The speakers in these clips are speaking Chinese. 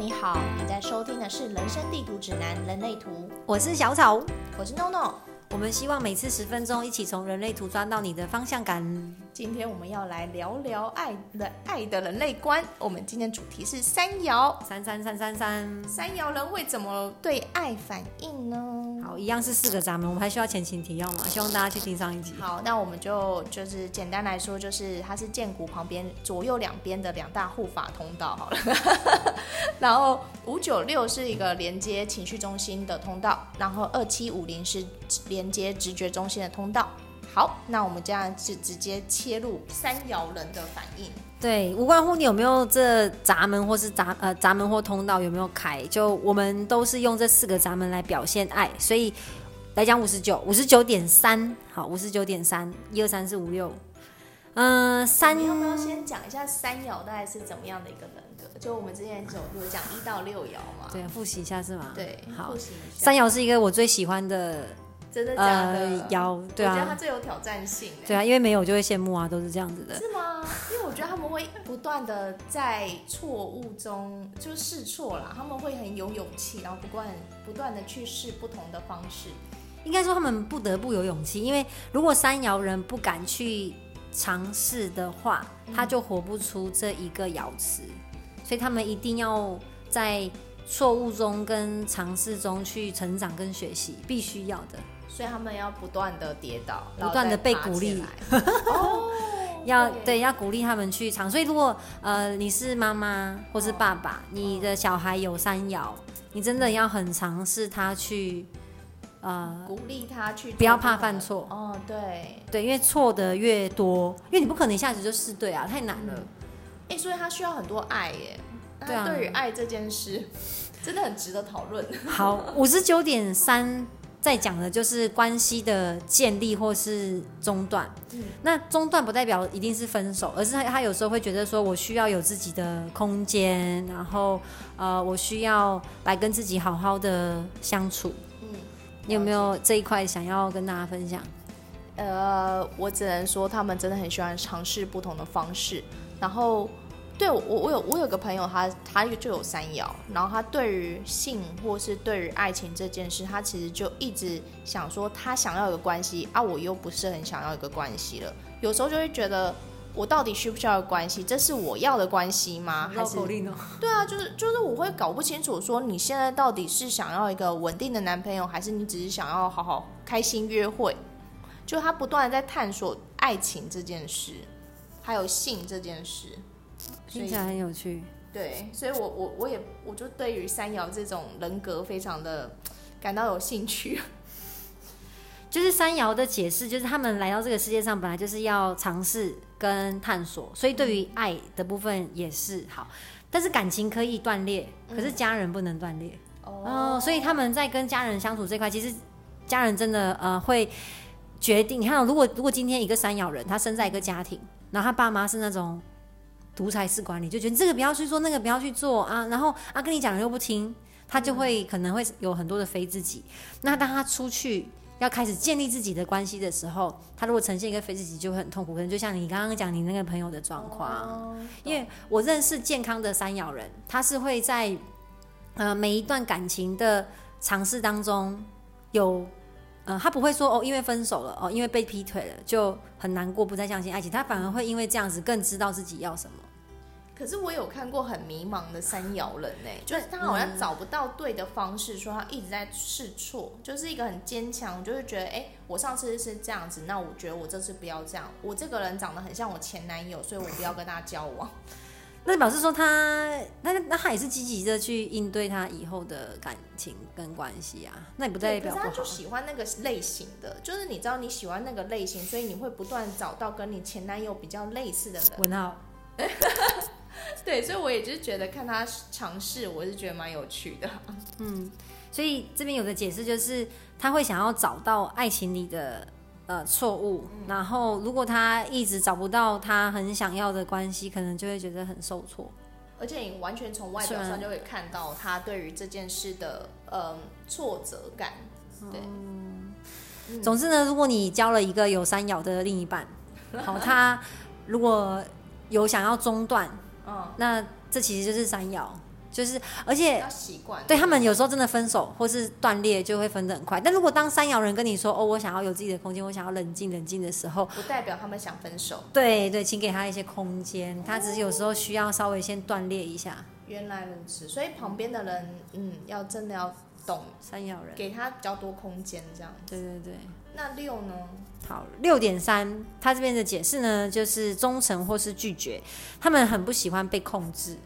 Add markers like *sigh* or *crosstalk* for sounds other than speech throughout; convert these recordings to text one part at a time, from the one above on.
你好，你在收听的是《人生地图指南：人类图》，我是小草，我是 NONO。我们希望每次十分钟，一起从人类图抓到你的方向感。今天我们要来聊聊爱的爱的人类观。我们今天主题是三爻，三三三三三，三爻人会怎么对爱反应呢？好，一样是四个闸门，我们还需要前情提要吗？希望大家去听上一集。好，那我们就就是简单来说，就是它是剑骨旁边左右两边的两大护法通道。好了，*laughs* 然后五九六是一个连接情绪中心的通道，然后二七五零是连接直觉中心的通道。好，那我们这样就直接切入三爻人的反应。对，无关乎你有没有这闸门或是闸呃闸门或通道有没有开，就我们都是用这四个闸门来表现爱，所以来讲五十九，五十九点三，好，五十九点三，一二三四五六，嗯，三。你要不要先讲一下三爻大概是怎么样的一个人格？就我们之前有有讲一到六爻嘛？对，复习一下是吗？对，好复，习一下。三爻是一个我最喜欢的真的假的？呃爻，对我觉得它啊，最有挑战性欸。对啊，因为没有就会羡慕啊，都是这样子的。是吗？因为我觉得他们会不断的在错误中就试错啦，他们会很有勇气，然后不断不断的去试不同的方式。应该说他们不得不有勇气，因为如果三爻人不敢去尝试的话，他就活不出这一个瑶池，所以他们一定要在错误中跟尝试中去成长跟学习，必须要的。所以他们要不断的跌倒，不断的被鼓励 *laughs* 要对，要鼓励他们去尝。所以如果呃你是妈妈或是爸爸，你的小孩有三摇，你真的要很尝试他去呃鼓励他去，不要怕犯错哦，对，对，因为错的越多，因为你不可能一下子就试对啊，太难了。哎，所以他需要很多爱耶。对啊那对于爱这件事，*laughs* 真的很值得讨论。好，五十九点三在讲的就是关系的建立或是中断。嗯那中断不代表一定是分手，而是他他有时候会觉得说我需要有自己的空间，然后呃我需要来跟自己好好的相处。嗯，你有没有这一块想要跟大家分享？呃，我只能说他们真的很喜欢尝试不同的方式。然后，对我我有我有个朋友他，他就有三爻，然后他对于性或是对于爱情这件事，他其实就一直想说他想要一个关系啊，我又不是很想要一个关系了。有时候就会觉得，我到底需不需要有关系？这是我要的关系吗？还是。*laughs* 对啊，就是就是我会搞不清楚，说你现在到底是想要一个稳定的男朋友，还是你只是想要好好开心约会？就他不断的在探索爱情这件事，还有性这件事。听起来很有趣。对，所以我我我也我就对于三爻这种人格非常的感到有兴趣。*laughs* 就是三爻的解释，就是他们来到这个世界上本来就是要尝试跟探索，所以对于爱的部分也是好。但是感情可以断裂，可是家人不能断裂。哦、所以他们在跟家人相处这块，其实家人真的呃会决定。你看哦、如果如果今天一个三爻人，他生在一个家庭，然后他爸妈是那种独裁式管理，就觉得这个不要去做，那个不要去做啊，然后啊跟你讲了又不听，他就会可能会有很多的非自己。那当他出去要开始建立自己的关系的时候，他如果呈现一个非自己，就会很痛苦。可能就像你刚刚讲你那个朋友的状况，哦因为我认识健康的三咬人，他是会在呃每一段感情的尝试当中有。呃，他不会说哦，因为分手了哦，因为被劈腿了就很难过，不再相信爱情。他反而会因为这样子更知道自己要什么。可是我有看过很迷茫的三摇人呢，就是他好像找不到对的方式，说他一直在试错，就是一个很坚强，就是觉得哎、我上次是这样子，那我觉得我这次不要这样，我这个人长得很像我前男友，所以我不要跟他交往。那表示说他，那那他也是积极的去应对他以后的感情跟关系啊，那也不代对，可是他就。喜欢那个类型的，就是你知道你喜欢那个类型，所以你会不断找到跟你前男友比较类似的人。文浩，*laughs* 对，所以我也就是觉得看他尝试，我是觉得蛮有趣的。嗯，所以这边有个解释就是他会想要找到爱情里的呃错误，然后如果他一直找不到他很想要的关系，可能就会觉得很受挫。而且你完全从外表上就会看到他对于这件事的嗯挫折感。对，嗯总之呢，如果你交了一个有三爻的另一半，好，他如果有想要中断，嗯，那这其实就是三爻。就是而且要习惯。对他们有时候真的分手或是断裂就会分得很快。但如果当山羊人跟你说哦，我想要有自己的空间，我想要冷静冷静的时候，不代表他们想分手。对对，请给他一些空间，他只是有时候需要稍微先断裂一下。原来如此，所以旁边的人，嗯，要真的要懂山羊人，给他比较多空间，这样。对对对。那六呢？好，六点三，他这边的解释呢，就是忠诚或是拒绝，他们很不喜欢被控制。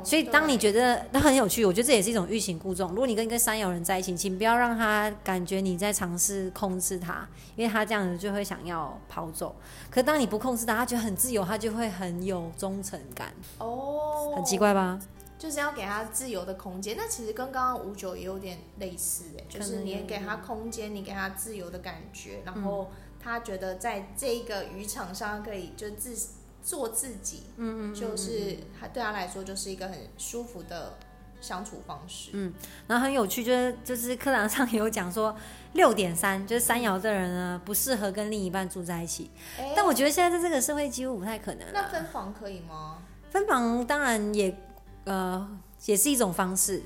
哦。所以当你觉得那很有趣，我觉得这也是一种欲擒故纵。如果你跟一个山友人在一起，请不要让他感觉你在尝试控制他，因为他这样子就会想要跑走。可当你不控制他，他觉得很自由，他就会很有忠诚感。哦。很奇怪吧？就是要给他自由的空间，那其实跟刚刚五九也有点类似哎，就是你给他空间，你给他自由的感觉，然后他觉得在这个渔场上可以就自做自己，嗯嗯，就是他对他来说就是一个很舒服的相处方式，嗯，然后很有趣，就是就是课堂上有讲说六点三，就是三爻的人呢不适合跟另一半住在一起，但我觉得现在在这个社会几乎不太可能，那分房可以吗？分房当然也。呃，也是一种方式，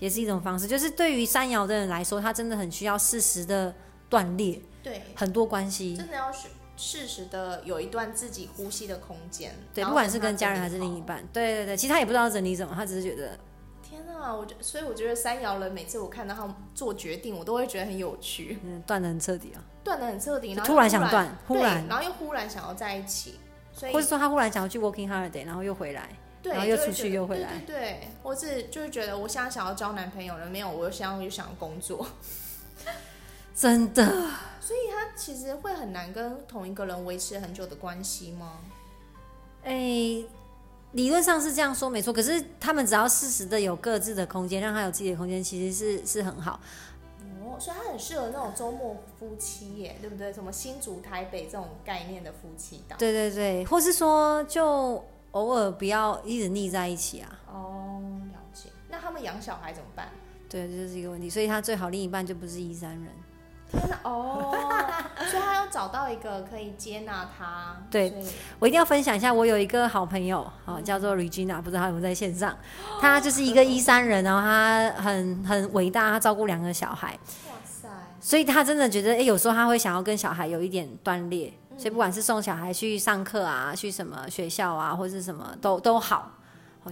也是一种方式。就是对于三爻的人来说，他真的很需要适时的断裂，对很多关系，真的要适适时的有一段自己呼吸的空间。对，不管是跟家人还是另一半，对对对。其实他也不知道整理什么，他只是觉得，天啊，我觉所以我觉得三摇人每次我看到他做决定，我都会觉得很有趣。嗯，断的很彻底啊，断的很彻底，然后突然想断，忽然，然后又忽然想要在一起，所以或者说他忽然想要去 working holiday，然后又回来。对然后又出去又回来，对对对，或是就是觉得我现在想要交男朋友了，没有，我又想又想要工作，*laughs* 真的。所以他其实会很难跟同一个人维持很久的关系吗？哎，理论上是这样说没错，可是他们只要适时的有各自的空间，让他有自己的空间，其实是是很好。哦，所以他很适合那种周末夫妻耶，对不对？什么新竹台北这种概念的夫妻档？对对对，或是说就。偶尔不要一直腻在一起啊！哦，了解。那他们养小孩怎么办？对，这是一个问题。所以他最好另一半就不是一三人。天哪！哦，*laughs* 所以他要找到一个可以接纳他。对，我一定要分享一下，我有一个好朋友，好叫做 Regina，不知道他有没有在线上。他就是一个一三人，然后他很很伟大，他照顾两个小孩。哇塞！所以他真的觉得，哎，有时候他会想要跟小孩有一点断裂。所以不管是送小孩去上课啊，去什么学校啊，或者什么都都好，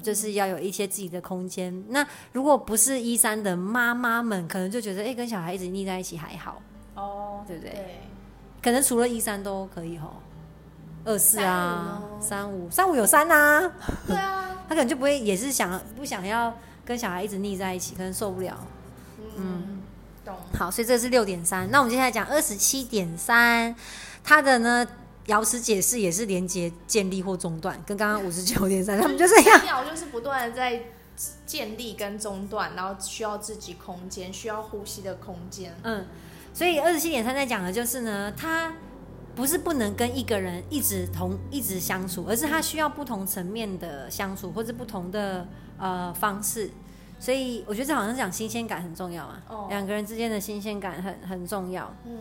就是要有一些自己的空间。那如果不是一三的妈妈们，可能就觉得哎，跟小孩一直腻在一起还好哦，对不对？对，可能除了一三都可以吼，二四啊，三五三五有三呐，对啊，*laughs* 他可能就不会也是想不想要跟小孩一直腻在一起，可能受不了。嗯，懂。好，所以这是六点三。那我们接下来讲二十七点三。他的呢，瑶池解释也是连接建立或中断，跟刚刚五十九点三，他们就是这样，就是不断的在建立跟中断，然后需要自己空间，需要呼吸的空间。嗯，所以二十七点三在讲的就是呢，他不是不能跟一个人一直同一直相处，而是他需要不同层面的相处，或者不同的呃方式。所以我觉得这好像是讲新鲜感很重要啊，两个人之间的新鲜感很很重要。嗯。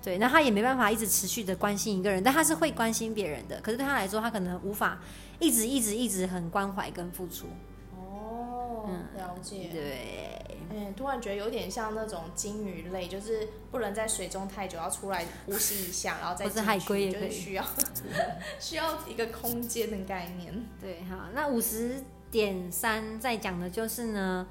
对，那他也没办法一直持续的关心一个人，但他是会关心别人的。可是对他来说，他可能无法一直一直一直很关怀跟付出。哦，了解。对，嗯，突然觉得有点像那种金鱼类，就是不能在水中太久，要出来呼吸一下，然后再进去海龟也可以需要 *laughs* 需要一个空间的概念。对，好，那五十点三在讲的就是呢，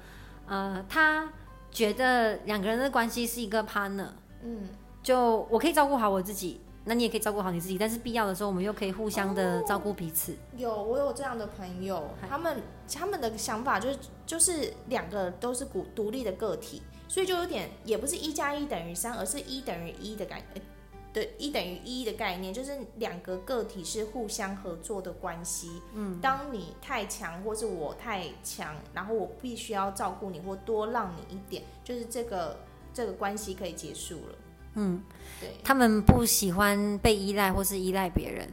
呃，他觉得两个人的关系是一个 partner，嗯。就我可以照顾好我自己，那你也可以照顾好你自己，但是必要的时候，我们又可以互相的照顾彼此。有，我有这样的朋友，他们他们的想法就是就是两个都是独独立的个体，所以就有点也不是一加一等于三，而是一等于一的概对一等于一的概念，就是两个个体是互相合作的关系。嗯，当你太强或是我太强，然后我必须要照顾你或多让你一点，就是这个这个关系可以结束了。嗯，对，他们不喜欢被依赖或是依赖别人，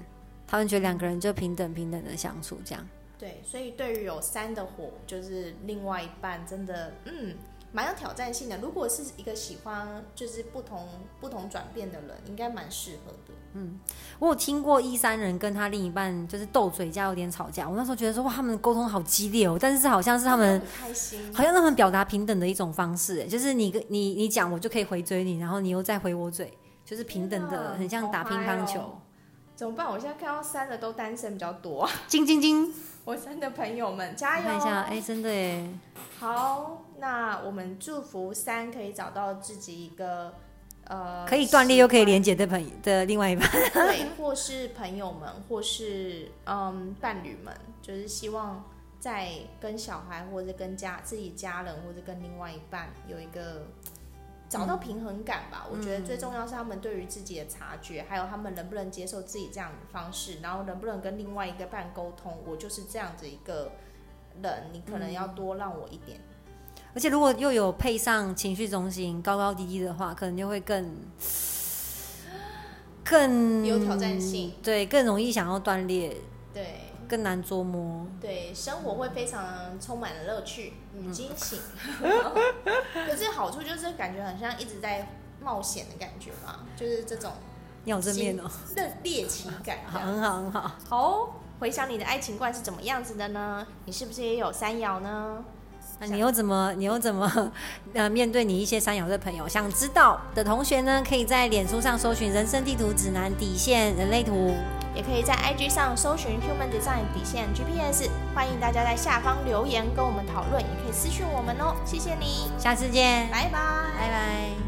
他们觉得两个人就平等平等的相处这样。对，所以对于有三的火，就是另外一半真的，嗯，蛮有挑战性的。如果是一个喜欢就是不同不同转变的人，应该蛮适合的。嗯我有听过一三人跟他另一半就是斗嘴加，有点吵架。我那时候觉得说哇，他们沟通好激烈哦，但是好像是他们开心，好像他们表达平等的一种方式，哎就是你跟你你讲，我就可以回追你，然后你又再回我嘴，就是平等的，很像打乒乓球哦。怎么办？我现在看到三的都单身比较多，金金金，我三的朋友们加油！看一下，哎、真的哎，好，那我们祝福三可以找到自己一个呃可以断裂又可以连接的朋友的另外一半。对，*laughs* 或是朋友们，或是嗯伴侣们，就是希望在跟小孩或者跟家自己家人或者跟另外一半有一个找到平衡感吧。我觉得最重要是他们对于自己的察觉，还有他们能不能接受自己这样的方式，然后能不能跟另外一个伴沟通，我就是这样子一个人，你可能要多让我一点。而且如果又有配上情绪中心高高低低的话，可能就会更 *sighs* 更有挑战性，对，更容易想要断裂，对。更难捉摸。对，生活会非常充满了乐趣与惊喜。嗯 *laughs* 可是好处就是感觉很像一直在冒险的感觉嘛，就是这种你好正面哦，热猎奇感好，很好，很好。好哦，回想你的爱情观是怎么样子的呢？你是不是也有三爻呢？那你又怎么，你又怎么，*laughs* 呃，面对你一些三友的朋友，想知道的同学呢，可以在脸书上搜寻“人生地图指南底线人类图也可以在 IG 上搜寻 Human Design 底线 GPS，欢迎大家在下方留言跟我们讨论，也可以私讯我们哦。谢谢你”，，下次见，拜拜。拜拜。